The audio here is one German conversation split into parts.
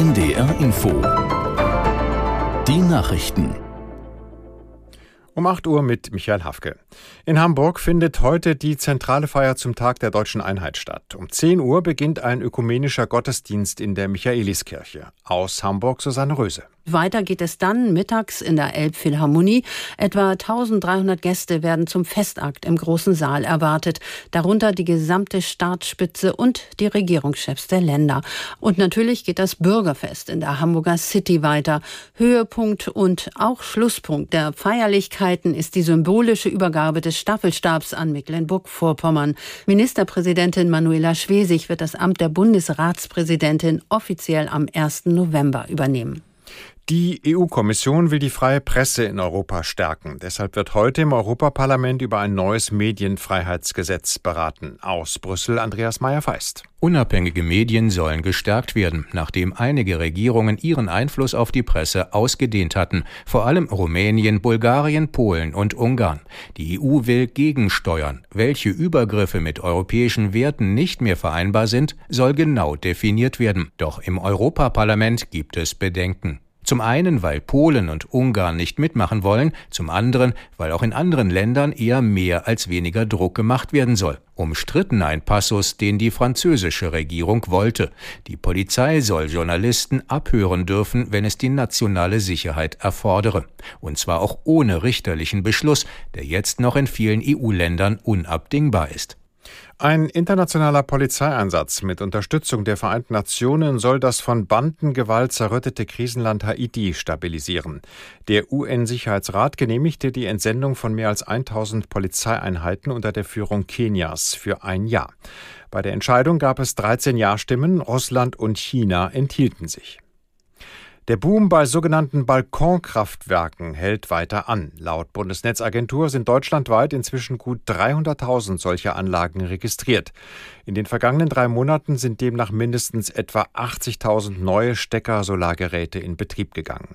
NDR Info. Die Nachrichten. Um 8 Uhr mit Michael Hafke. In Hamburg findet heute die zentrale Feier zum Tag der deutschen Einheit statt. Um 10 Uhr beginnt ein ökumenischer Gottesdienst in der Michaeliskirche. Aus Hamburg Susanne Röse. Weiter geht es dann mittags in der Elbphilharmonie. Etwa 1300 Gäste werden zum Festakt im großen Saal erwartet, darunter die gesamte Staatsspitze und die Regierungschefs der Länder. Und natürlich geht das Bürgerfest in der Hamburger City weiter. Höhepunkt und auch Schlusspunkt der Feierlichkeiten ist die symbolische Übergabe des Staffelstabs an Mecklenburg-Vorpommern. Ministerpräsidentin Manuela Schwesig wird das Amt der Bundesratspräsidentin offiziell am 1. November übernehmen. Die EU-Kommission will die freie Presse in Europa stärken. Deshalb wird heute im Europaparlament über ein neues Medienfreiheitsgesetz beraten. Aus Brüssel Andreas Meyer-Feist. Unabhängige Medien sollen gestärkt werden, nachdem einige Regierungen ihren Einfluss auf die Presse ausgedehnt hatten, vor allem Rumänien, Bulgarien, Polen und Ungarn. Die EU will gegensteuern. Welche Übergriffe mit europäischen Werten nicht mehr vereinbar sind, soll genau definiert werden. Doch im Europaparlament gibt es Bedenken. Zum einen, weil Polen und Ungarn nicht mitmachen wollen, zum anderen, weil auch in anderen Ländern eher mehr als weniger Druck gemacht werden soll. Umstritten ein Passus, den die französische Regierung wollte. Die Polizei soll Journalisten abhören dürfen, wenn es die nationale Sicherheit erfordere. Und zwar auch ohne richterlichen Beschluss, der jetzt noch in vielen EU-Ländern unabdingbar ist. Ein internationaler Polizeieinsatz mit Unterstützung der Vereinten Nationen soll das von Bandengewalt zerrüttete Krisenland Haiti stabilisieren. Der UN-Sicherheitsrat genehmigte die Entsendung von mehr als 1000 Polizeieinheiten unter der Führung Kenias für ein Jahr. Bei der Entscheidung gab es 13 Ja-Stimmen, Russland und China enthielten sich. Der Boom bei sogenannten Balkonkraftwerken hält weiter an. Laut Bundesnetzagentur sind deutschlandweit inzwischen gut 300.000 solcher Anlagen registriert. In den vergangenen drei Monaten sind demnach mindestens etwa 80.000 neue Stecker-Solargeräte in Betrieb gegangen.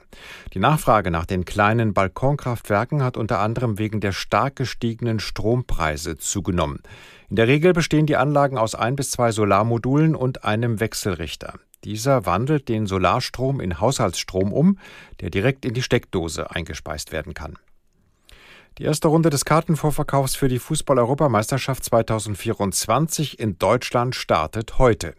Die Nachfrage nach den kleinen Balkonkraftwerken hat unter anderem wegen der stark gestiegenen Strompreise zugenommen. In der Regel bestehen die Anlagen aus ein bis zwei Solarmodulen und einem Wechselrichter. Dieser wandelt den Solarstrom in Haushaltsstrom um, der direkt in die Steckdose eingespeist werden kann. Die erste Runde des Kartenvorverkaufs für die Fußball-Europameisterschaft 2024 in Deutschland startet heute.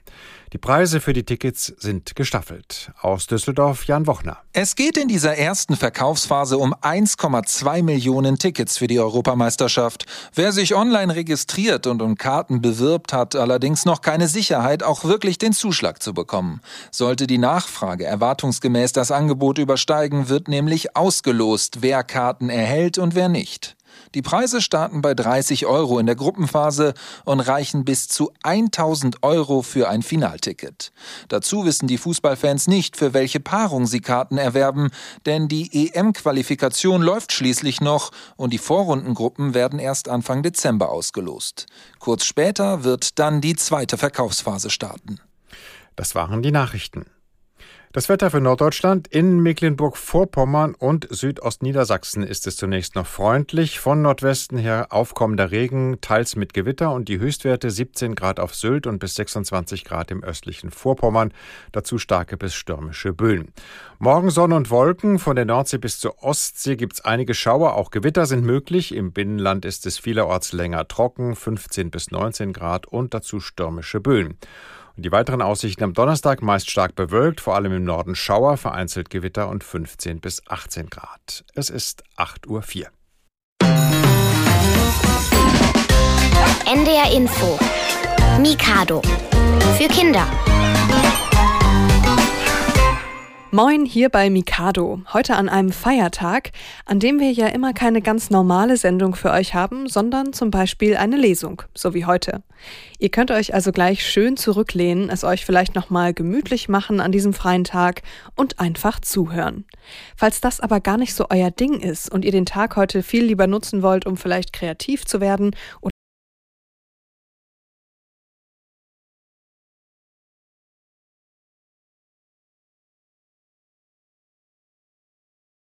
Die Preise für die Tickets sind gestaffelt. Aus Düsseldorf Jan Wochner. Es geht in dieser ersten Verkaufsphase um 1,2 Millionen Tickets für die Europameisterschaft. Wer sich online registriert und um Karten bewirbt, hat allerdings noch keine Sicherheit, auch wirklich den Zuschlag zu bekommen. Sollte die Nachfrage erwartungsgemäß das Angebot übersteigen, wird nämlich ausgelost, wer Karten erhält und wer nicht. Die Preise starten bei 30 Euro in der Gruppenphase und reichen bis zu 1000 Euro für ein Finalticket. Dazu wissen die Fußballfans nicht, für welche Paarung sie Karten erwerben, denn die EM-Qualifikation läuft schließlich noch und die Vorrundengruppen werden erst Anfang Dezember ausgelost. Kurz später wird dann die zweite Verkaufsphase starten. Das waren die Nachrichten. Das Wetter für Norddeutschland in Mecklenburg-Vorpommern und Südostniedersachsen ist es zunächst noch freundlich. Von Nordwesten her aufkommender Regen, teils mit Gewitter und die Höchstwerte 17 Grad auf Sylt und bis 26 Grad im östlichen Vorpommern. Dazu starke bis stürmische Böen. Morgen Sonne und Wolken. Von der Nordsee bis zur Ostsee gibt es einige Schauer. Auch Gewitter sind möglich. Im Binnenland ist es vielerorts länger trocken, 15 bis 19 Grad und dazu stürmische Böen. Die weiteren Aussichten am Donnerstag meist stark bewölkt, vor allem im Norden Schauer, vereinzelt Gewitter und 15 bis 18 Grad. Es ist 8.04 Uhr. NDR Info. Mikado. Für Kinder. Moin hier bei Mikado. Heute an einem Feiertag, an dem wir ja immer keine ganz normale Sendung für euch haben, sondern zum Beispiel eine Lesung, so wie heute. Ihr könnt euch also gleich schön zurücklehnen, es euch vielleicht nochmal gemütlich machen an diesem freien Tag und einfach zuhören. Falls das aber gar nicht so euer Ding ist und ihr den Tag heute viel lieber nutzen wollt, um vielleicht kreativ zu werden oder